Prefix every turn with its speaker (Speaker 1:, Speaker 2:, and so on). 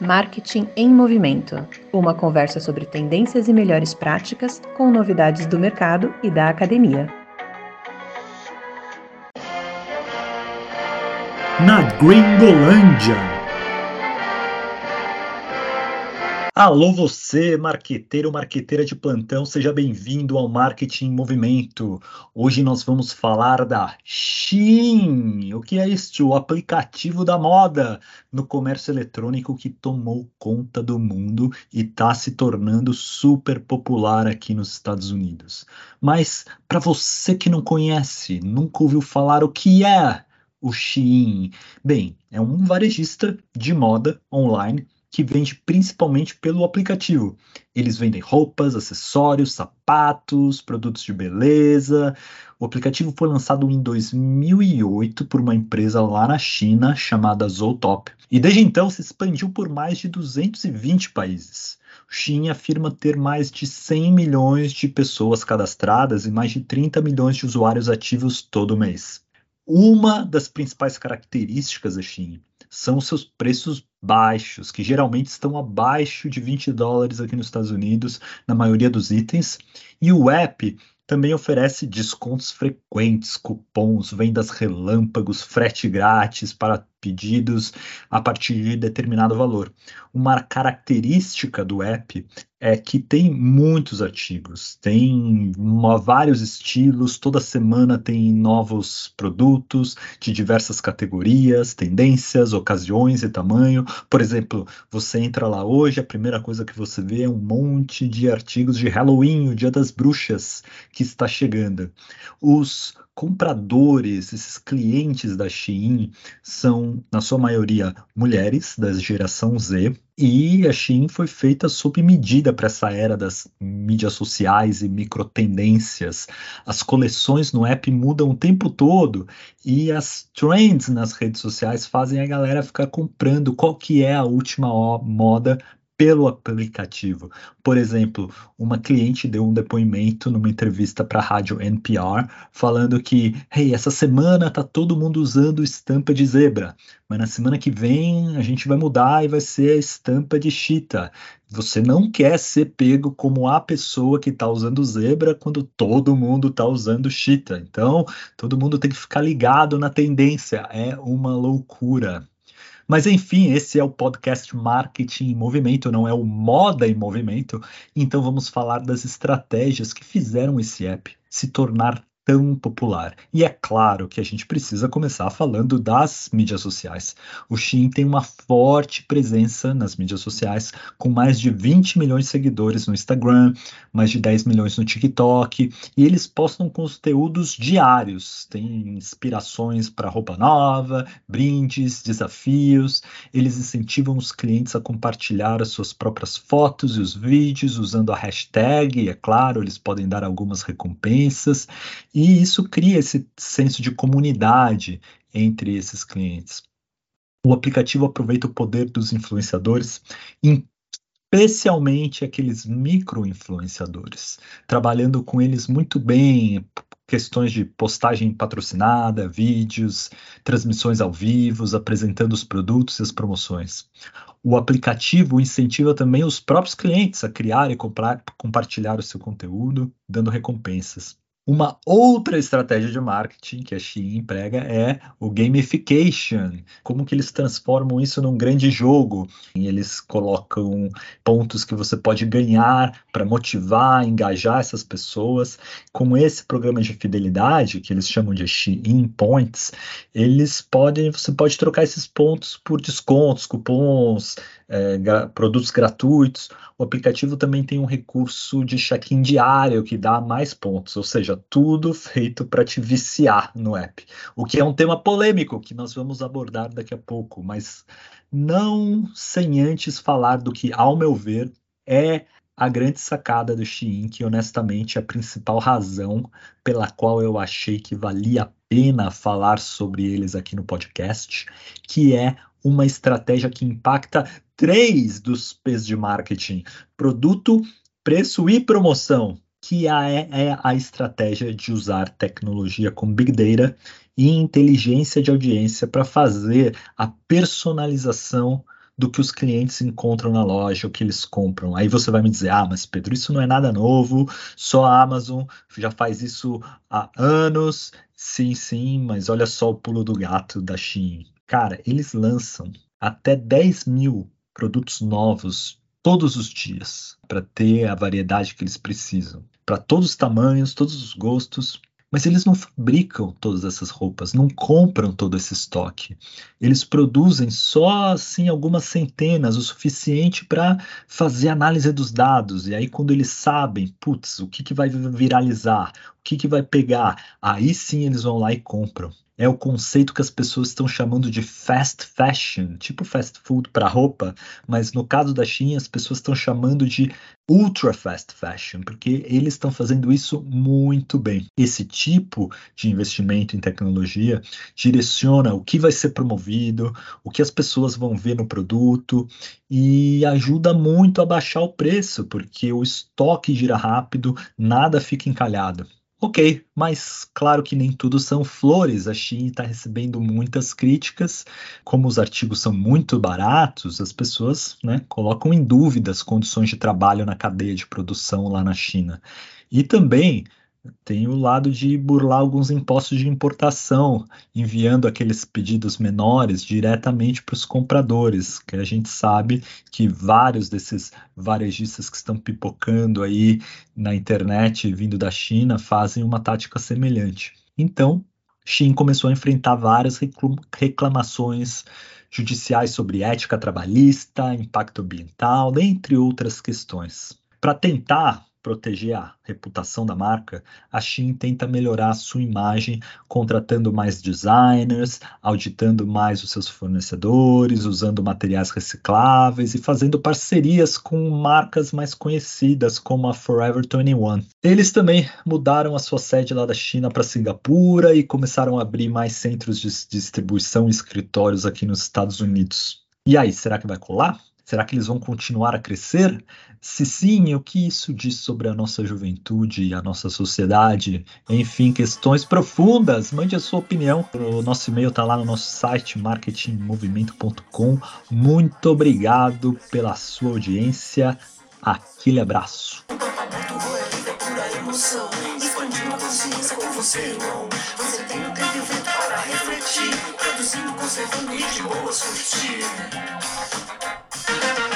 Speaker 1: Marketing em Movimento uma conversa sobre tendências e melhores práticas com novidades do mercado e da academia.
Speaker 2: Na Gringolândia. Alô você, marqueteiro, marqueteira de plantão, seja bem-vindo ao Marketing em Movimento. Hoje nós vamos falar da Shein. O que é este? O aplicativo da moda no comércio eletrônico que tomou conta do mundo e está se tornando super popular aqui nos Estados Unidos. Mas para você que não conhece, nunca ouviu falar o que é o Shein? Bem, é um varejista de moda online que vende principalmente pelo aplicativo. Eles vendem roupas, acessórios, sapatos, produtos de beleza. O aplicativo foi lançado em 2008 por uma empresa lá na China chamada Zootop. E desde então se expandiu por mais de 220 países. Shein afirma ter mais de 100 milhões de pessoas cadastradas e mais de 30 milhões de usuários ativos todo mês. Uma das principais características da Shein são seus preços baixos, que geralmente estão abaixo de 20 dólares aqui nos Estados Unidos, na maioria dos itens. E o app também oferece descontos frequentes, cupons, vendas relâmpagos, frete grátis para pedidos a partir de determinado valor. Uma característica do app é que tem muitos artigos, tem uma, vários estilos, toda semana tem novos produtos de diversas categorias, tendências, ocasiões e tamanho. Por exemplo, você entra lá hoje, a primeira coisa que você vê é um monte de artigos de Halloween, o Dia das Bruxas, que está chegando. Os compradores, esses clientes da Shein são, na sua maioria, mulheres da geração Z, e a Shein foi feita sob medida para essa era das mídias sociais e microtendências. As coleções no app mudam o tempo todo e as trends nas redes sociais fazem a galera ficar comprando qual que é a última moda pelo aplicativo. Por exemplo, uma cliente deu um depoimento numa entrevista para a rádio NPR falando que, hey, essa semana tá todo mundo usando estampa de zebra, mas na semana que vem a gente vai mudar e vai ser a estampa de chita. Você não quer ser pego como a pessoa que está usando zebra quando todo mundo está usando chita. Então, todo mundo tem que ficar ligado na tendência. É uma loucura. Mas enfim, esse é o podcast Marketing em Movimento, não é o Moda em Movimento. Então vamos falar das estratégias que fizeram esse app se tornar tão popular. E é claro que a gente precisa começar falando das mídias sociais. O Shein tem uma forte presença nas mídias sociais, com mais de 20 milhões de seguidores no Instagram, mais de 10 milhões no TikTok, e eles postam conteúdos diários. Tem inspirações para roupa nova, brindes, desafios. Eles incentivam os clientes a compartilhar as suas próprias fotos e os vídeos usando a hashtag, e é claro, eles podem dar algumas recompensas. E isso cria esse senso de comunidade entre esses clientes. O aplicativo aproveita o poder dos influenciadores, especialmente aqueles micro-influenciadores, trabalhando com eles muito bem, questões de postagem patrocinada, vídeos, transmissões ao vivo, apresentando os produtos e as promoções. O aplicativo incentiva também os próprios clientes a criar e comprar, compartilhar o seu conteúdo, dando recompensas. Uma outra estratégia de marketing que a Shein emprega é o gamification. Como que eles transformam isso num grande jogo? E eles colocam pontos que você pode ganhar para motivar, engajar essas pessoas. Com esse programa de fidelidade, que eles chamam de Shein Points, eles podem, você pode trocar esses pontos por descontos, cupons, é, produtos gratuitos. O aplicativo também tem um recurso de check-in diário que dá mais pontos, ou seja, tudo feito para te viciar no app. O que é um tema polêmico que nós vamos abordar daqui a pouco, mas não sem antes falar do que, ao meu ver, é a grande sacada do Shein, que honestamente é a principal razão pela qual eu achei que valia a pena falar sobre eles aqui no podcast, que é uma estratégia que impacta três dos P's de marketing: produto, preço e promoção, que é, é a estratégia de usar tecnologia com Big Data e inteligência de audiência para fazer a personalização do que os clientes encontram na loja, o que eles compram. Aí você vai me dizer, ah, mas Pedro, isso não é nada novo, só a Amazon já faz isso há anos. Sim, sim, mas olha só o pulo do gato da Shein. Cara, eles lançam até 10 mil produtos novos todos os dias para ter a variedade que eles precisam, para todos os tamanhos, todos os gostos. Mas eles não fabricam todas essas roupas, não compram todo esse estoque. Eles produzem só assim algumas centenas, o suficiente para fazer análise dos dados. E aí, quando eles sabem, putz, o que, que vai viralizar, o que, que vai pegar, aí sim eles vão lá e compram é o conceito que as pessoas estão chamando de fast fashion, tipo fast food para roupa, mas no caso da Shein as pessoas estão chamando de ultra fast fashion, porque eles estão fazendo isso muito bem. Esse tipo de investimento em tecnologia direciona o que vai ser promovido, o que as pessoas vão ver no produto e ajuda muito a baixar o preço, porque o estoque gira rápido, nada fica encalhado. Ok, mas claro que nem tudo são flores. A Shein está recebendo muitas críticas. Como os artigos são muito baratos, as pessoas né, colocam em dúvida as condições de trabalho na cadeia de produção lá na China. E também tem o lado de burlar alguns impostos de importação, enviando aqueles pedidos menores diretamente para os compradores, que a gente sabe que vários desses varejistas que estão pipocando aí na internet vindo da China fazem uma tática semelhante. Então, Xin começou a enfrentar várias reclamações judiciais sobre ética trabalhista, impacto ambiental, dentre outras questões. Para tentar proteger a reputação da marca, a Shein tenta melhorar a sua imagem, contratando mais designers, auditando mais os seus fornecedores, usando materiais recicláveis e fazendo parcerias com marcas mais conhecidas, como a Forever 21. Eles também mudaram a sua sede lá da China para Singapura e começaram a abrir mais centros de distribuição e escritórios aqui nos Estados Unidos. E aí, será que vai colar? Será que eles vão continuar a crescer? Se sim, o que isso diz sobre a nossa juventude e a nossa sociedade? Enfim, questões profundas. Mande a sua opinião. O nosso e-mail está lá no nosso site marketingmovimento.com. Muito obrigado pela sua audiência. Aquele abraço. Conservando de boas curtir. Thanks.